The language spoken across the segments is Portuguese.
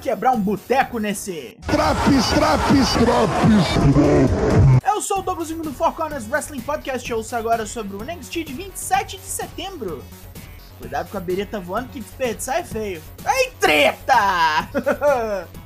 quebrar um boteco nesse. Traps, traps, traps. Eu sou o Douglas do Four Corners Wrestling Podcast e ouço agora sobre o NXT de 27 de setembro. Cuidado com a bereta voando que desperdiçar é feio. Ei, treta!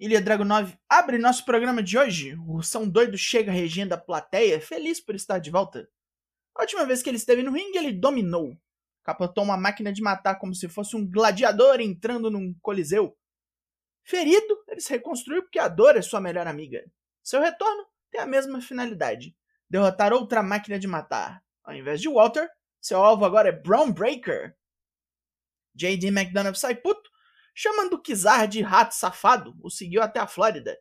Ilha Dragunov abre nosso programa de hoje. O São Doido chega regendo a plateia, feliz por estar de volta. A última vez que ele esteve no ringue, ele dominou. Capotou uma máquina de matar como se fosse um gladiador entrando num coliseu. Ferido, ele se reconstruiu porque a dor é sua melhor amiga. Seu retorno tem a mesma finalidade: derrotar outra máquina de matar. Ao invés de Walter, seu alvo agora é Brown Breaker. J.D. McDonough sai puto chamando Kizar de rato safado, o seguiu até a Flórida.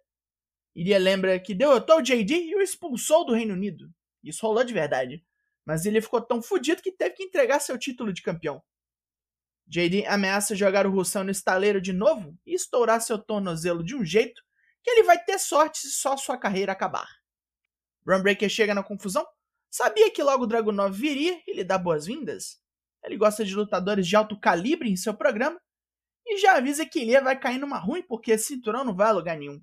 Iria lembra que derrotou JD e o expulsou do Reino Unido. Isso rolou de verdade. Mas ele ficou tão fodido que teve que entregar seu título de campeão. JD ameaça jogar o Russão no estaleiro de novo e estourar seu tornozelo de um jeito que ele vai ter sorte se só sua carreira acabar. Runbreaker chega na confusão, sabia que logo o Dragunov viria e lhe dá boas-vindas. Ele gosta de lutadores de alto calibre em seu programa e já avisa que Ilia vai cair numa ruim porque cinturão não vai a lugar nenhum.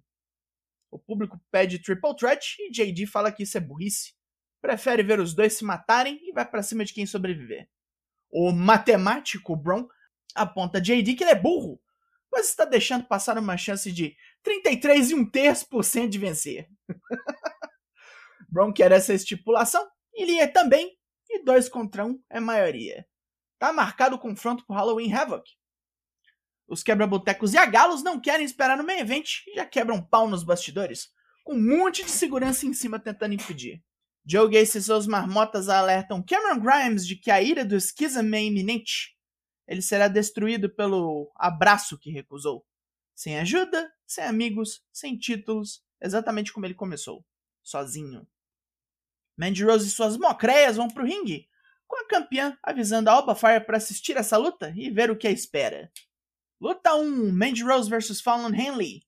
O público pede Triple Threat e JD fala que isso é burrice. Prefere ver os dois se matarem e vai para cima de quem sobreviver. O matemático Bron aponta JD que ele é burro, pois está deixando passar uma chance de 33 e um terço por cento de vencer. Bron quer essa estipulação, Ilia também, e dois contra um é maioria. Tá marcado o confronto por Halloween Havoc, os quebra-botecos e a Galos não querem esperar no main event e já quebram pau nos bastidores, com um monte de segurança em cima tentando impedir. Joe Gacy e seus marmotas alertam Cameron Grimes de que a ira do Schism é iminente. Ele será destruído pelo abraço que recusou. Sem ajuda, sem amigos, sem títulos, exatamente como ele começou, sozinho. Mandy Rose e suas mocreias vão pro ringue, com a campeã avisando a Alba Fire para assistir essa luta e ver o que a espera. Luta 1: Mandy Rose vs Fallon Henley.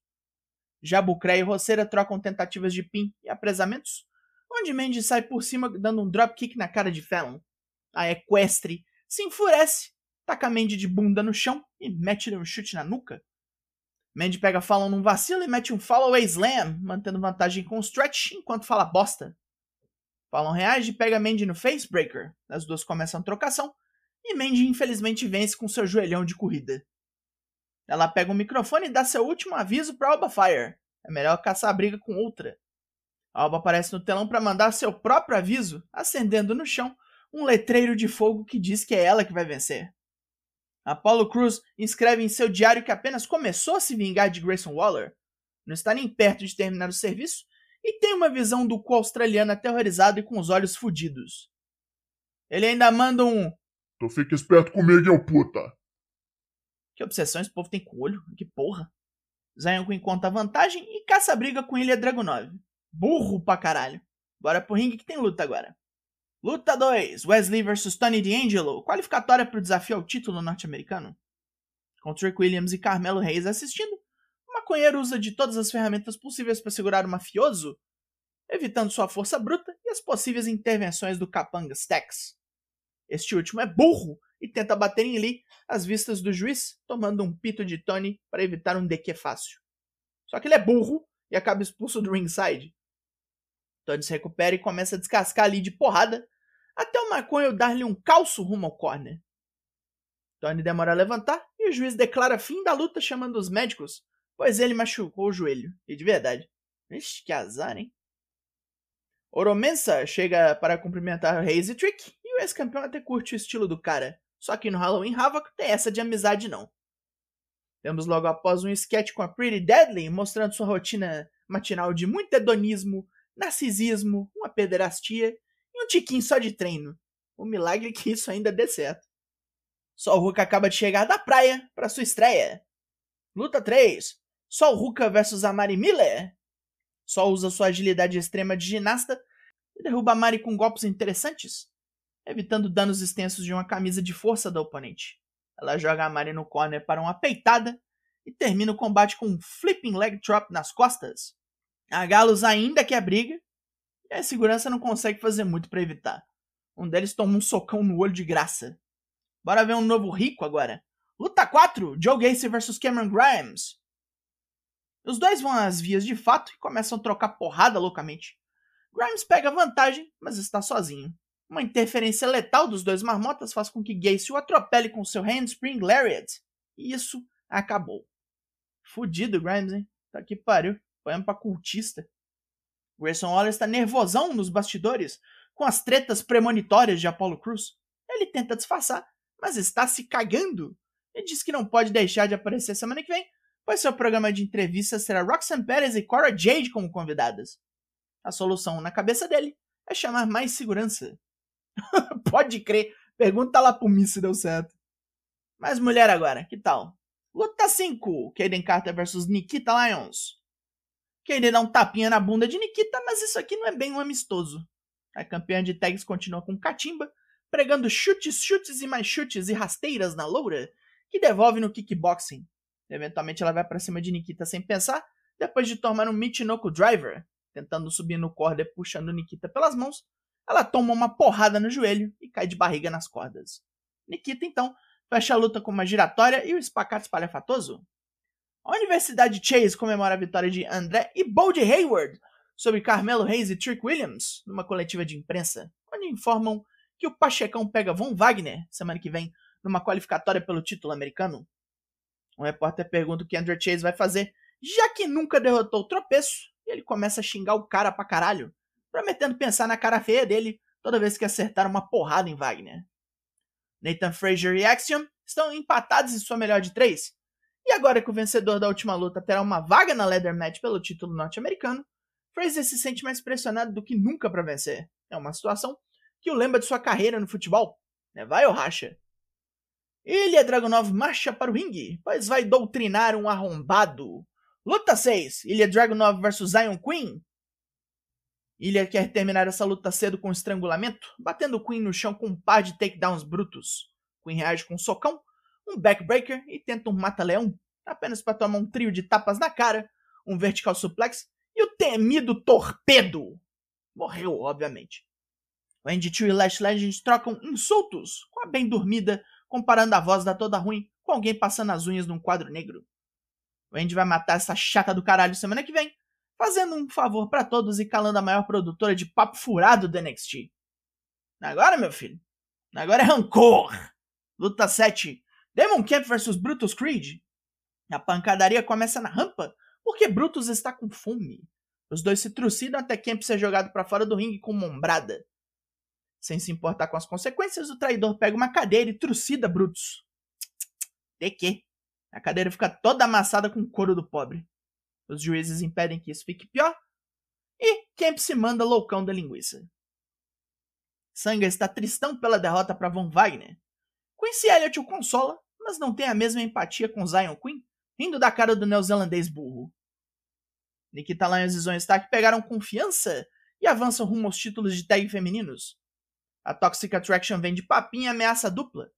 Jabucré e Roceira trocam tentativas de pin e apresamentos, onde Mandy sai por cima dando um dropkick na cara de Fallon. A Equestre se enfurece, taca Mandy de bunda no chão e mete-lhe um chute na nuca. Mandy pega Fallon num vacilo e mete um follow slam, mantendo vantagem com o stretch enquanto fala bosta. Fallon reage e pega Mandy no facebreaker. As duas começam trocação e Mandy infelizmente vence com seu joelhão de corrida. Ela pega o microfone e dá seu último aviso para Alba Fire. É melhor caçar a briga com outra. A Alba aparece no telão para mandar seu próprio aviso, acendendo no chão um letreiro de fogo que diz que é ela que vai vencer. Apollo Cruz escreve em seu diário que apenas começou a se vingar de Grayson Waller, não está nem perto de terminar o serviço e tem uma visão do cu australiano aterrorizado e com os olhos fudidos. Ele ainda manda um. Tu fica esperto comigo, eu puta. Que obsessão esse povo tem com o olho? Que porra. Zayonko encontra vantagem e caça a briga com Ilha Dragunov. Burro pra caralho. Bora pro ringue que tem luta agora. Luta 2: Wesley vs Tony D'Angelo, qualificatória para o desafio ao título norte-americano. Com Trick Williams e Carmelo Reis assistindo, o maconheiro usa de todas as ferramentas possíveis para segurar o mafioso, evitando sua força bruta e as possíveis intervenções do capanga Stax. Este último é burro e tenta bater em Lee às vistas do juiz, tomando um pito de Tony para evitar um DQ fácil. Só que ele é burro e acaba expulso do ringside. Tony se recupera e começa a descascar Lee de porrada, até o maconho dar-lhe um calço rumo ao corner. Tony demora a levantar e o juiz declara fim da luta chamando os médicos, pois ele machucou o joelho. E de verdade. Ixi, que azar, hein? Oromensa chega para cumprimentar e Trick, e o ex-campeão até curte o estilo do cara, só que no Halloween Havoc tem essa de amizade não. Temos logo após um sketch com a Pretty Deadly mostrando sua rotina matinal de muito hedonismo, narcisismo, uma pederastia e um tiquinho só de treino. O milagre que isso ainda dê certo. Sol Ruka acaba de chegar da praia para sua estreia. Luta 3. Sol Ruka vs Amari Miller. Sol usa sua agilidade extrema de ginasta e derruba Amari com golpes interessantes evitando danos extensos de uma camisa de força da oponente. Ela joga a Mari no corner para uma peitada e termina o combate com um flipping leg drop nas costas. A Galos ainda quer briga e a segurança não consegue fazer muito para evitar. Um deles toma um socão no olho de graça. Bora ver um novo rico agora. Luta 4: Joe Gacy vs Cameron Grimes. Os dois vão às vias de fato e começam a trocar porrada loucamente. Grimes pega vantagem, mas está sozinho. Uma interferência letal dos dois marmotas faz com que Gacy o atropele com seu handspring lariat. E isso acabou. Fudido Grimes, hein? Tá que pariu. Foi pra cultista. Grayson Waller está nervosão nos bastidores com as tretas premonitórias de Apollo Cruz. Ele tenta disfarçar, mas está se cagando. Ele diz que não pode deixar de aparecer semana que vem, pois seu programa de entrevistas terá Roxanne Perez e Cora Jade como convidadas. A solução na cabeça dele é chamar mais segurança. pode crer. Pergunta lá pro Miss se deu certo. Mas mulher agora, que tal? Luta 5, Kaden Carter versus Nikita Lyons. Kaden dá um tapinha na bunda de Nikita, mas isso aqui não é bem um amistoso. A campeã de tags continua com catimba, pregando chutes, chutes e mais chutes e rasteiras na loura, que devolve no kickboxing. Eventualmente ela vai para cima de Nikita sem pensar, depois de tomar um Michinoku Driver, tentando subir no corda puxando Nikita pelas mãos, ela toma uma porrada no joelho e cai de barriga nas cordas. Nikita então fecha a luta com uma giratória e o espacate espalhafatoso. A Universidade Chase comemora a vitória de André e Bold Hayward sobre Carmelo Reis e Trick Williams numa coletiva de imprensa, onde informam que o Pachecão pega Von Wagner semana que vem numa qualificatória pelo título americano. Um repórter pergunta o que Andrew Chase vai fazer, já que nunca derrotou o tropeço, e ele começa a xingar o cara pra caralho, prometendo pensar na cara feia dele toda vez que acertar uma porrada em Wagner. Nathan Frazier e Axiom estão empatados em sua melhor de três, e agora que o vencedor da última luta terá uma vaga na Leather Match pelo título norte-americano, Frazier se sente mais pressionado do que nunca para vencer. É uma situação que o lembra de sua carreira no futebol. É, vai ou racha? Ilha Dragunov marcha para o ringue, pois vai doutrinar um arrombado. Luta 6: Ilha Dragunov vs Zion Queen. Ilha quer terminar essa luta cedo com estrangulamento, batendo Queen no chão com um par de takedowns brutos. Queen reage com um socão, um backbreaker e tenta um mata-leão, apenas para tomar um trio de tapas na cara, um vertical suplex e o temido torpedo. Morreu, obviamente. O Andy e Lash Legends trocam insultos com a bem dormida, comparando a voz da toda ruim com alguém passando as unhas num quadro negro. O Andy vai matar essa chata do caralho semana que vem, fazendo um favor para todos e calando a maior produtora de papo furado do NXT. Agora, meu filho, agora é rancor. Luta 7. Demon Camp vs Brutus Creed. A pancadaria começa na rampa, porque Brutus está com fome. Os dois se trucidam até Camp ser jogado para fora do ringue com ombrada. Sem se importar com as consequências, o traidor pega uma cadeira e trucida Brutus. De quê? A cadeira fica toda amassada com o couro do pobre. Os juízes impedem que isso fique pior. E Kemp se manda loucão da linguiça. Sanga está tristão pela derrota para Von Wagner. Quincy Elliott o consola, mas não tem a mesma empatia com Zion Queen, rindo da cara do neozelandês burro. Nikita Lyons e Zoe Stark pegaram confiança e avançam rumo aos títulos de tag femininos. A Toxic Attraction vem de papinha e ameaça dupla.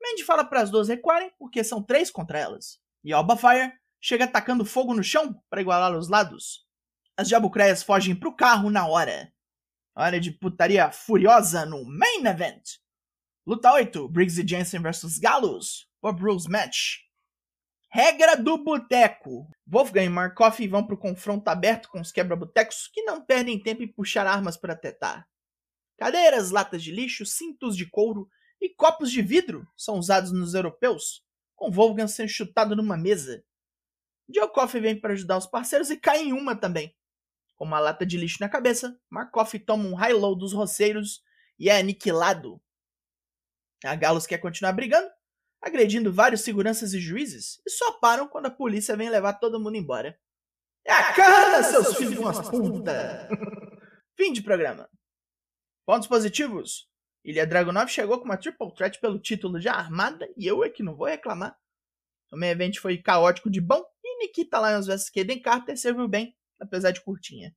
Mandy fala para as duas recuarem porque são três contra elas. E Alba Fire chega atacando fogo no chão para igualar os lados. As jabucreias fogem pro carro na hora. Hora de putaria furiosa no Main Event. Luta 8, Briggs e Jensen vs Galos, Bob Rules Match. Regra do boteco. Wolfgang e Markov vão pro confronto aberto com os quebra-botecos que não perdem tempo em puxar armas para tetar. Cadeiras, latas de lixo, cintos de couro e copos de vidro são usados nos europeus, com Wolfgang sendo chutado numa mesa. Djokoff vem para ajudar os parceiros e cai em uma também. Com uma lata de lixo na cabeça, Markov toma um high-low dos roceiros e é aniquilado. A Galos quer continuar brigando, agredindo vários seguranças e juízes, e só param quando a polícia vem levar todo mundo embora. É a cara, seus filhos de umas puta! Fim de programa. Pontos positivos. Ilha Dragunov chegou com uma triple threat pelo título de armada e eu é que não vou reclamar. O main event foi caótico de bom Nikita Lyons vs Kaden Carter serviu bem, apesar de curtinha.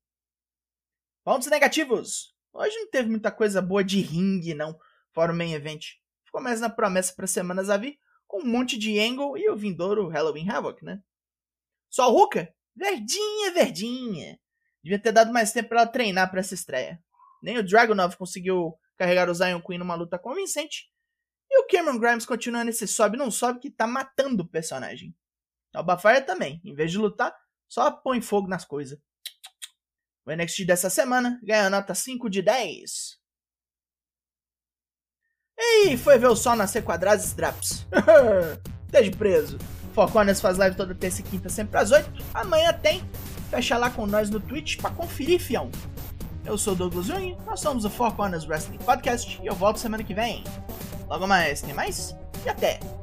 Pontos negativos. Hoje não teve muita coisa boa de ringue, não, fora o main event. Ficou mais na promessa para semanas a vir, com um monte de angle e o vindouro Halloween Havoc, né? Só o Ruka? Verdinha, verdinha. Devia ter dado mais tempo pra ela treinar pra essa estreia. Nem o Dragunov conseguiu carregar o Zion Queen numa luta convincente. E o Cameron Grimes continua nesse sobe não sobe que tá matando o personagem. O Bafaria também, em vez de lutar, só põe fogo nas coisas. O NXT dessa semana ganha nota 5 de 10. E foi ver o sol nascer quadrados e traps. Esteja preso. Foconas faz live toda terça e quinta, sempre às 8. Amanhã tem. Fecha lá com nós no Twitch pra conferir, fião. Eu sou o Douglas Jung, nós somos o Four Corners Wrestling Podcast e eu volto semana que vem. Logo mais, tem mais? E até!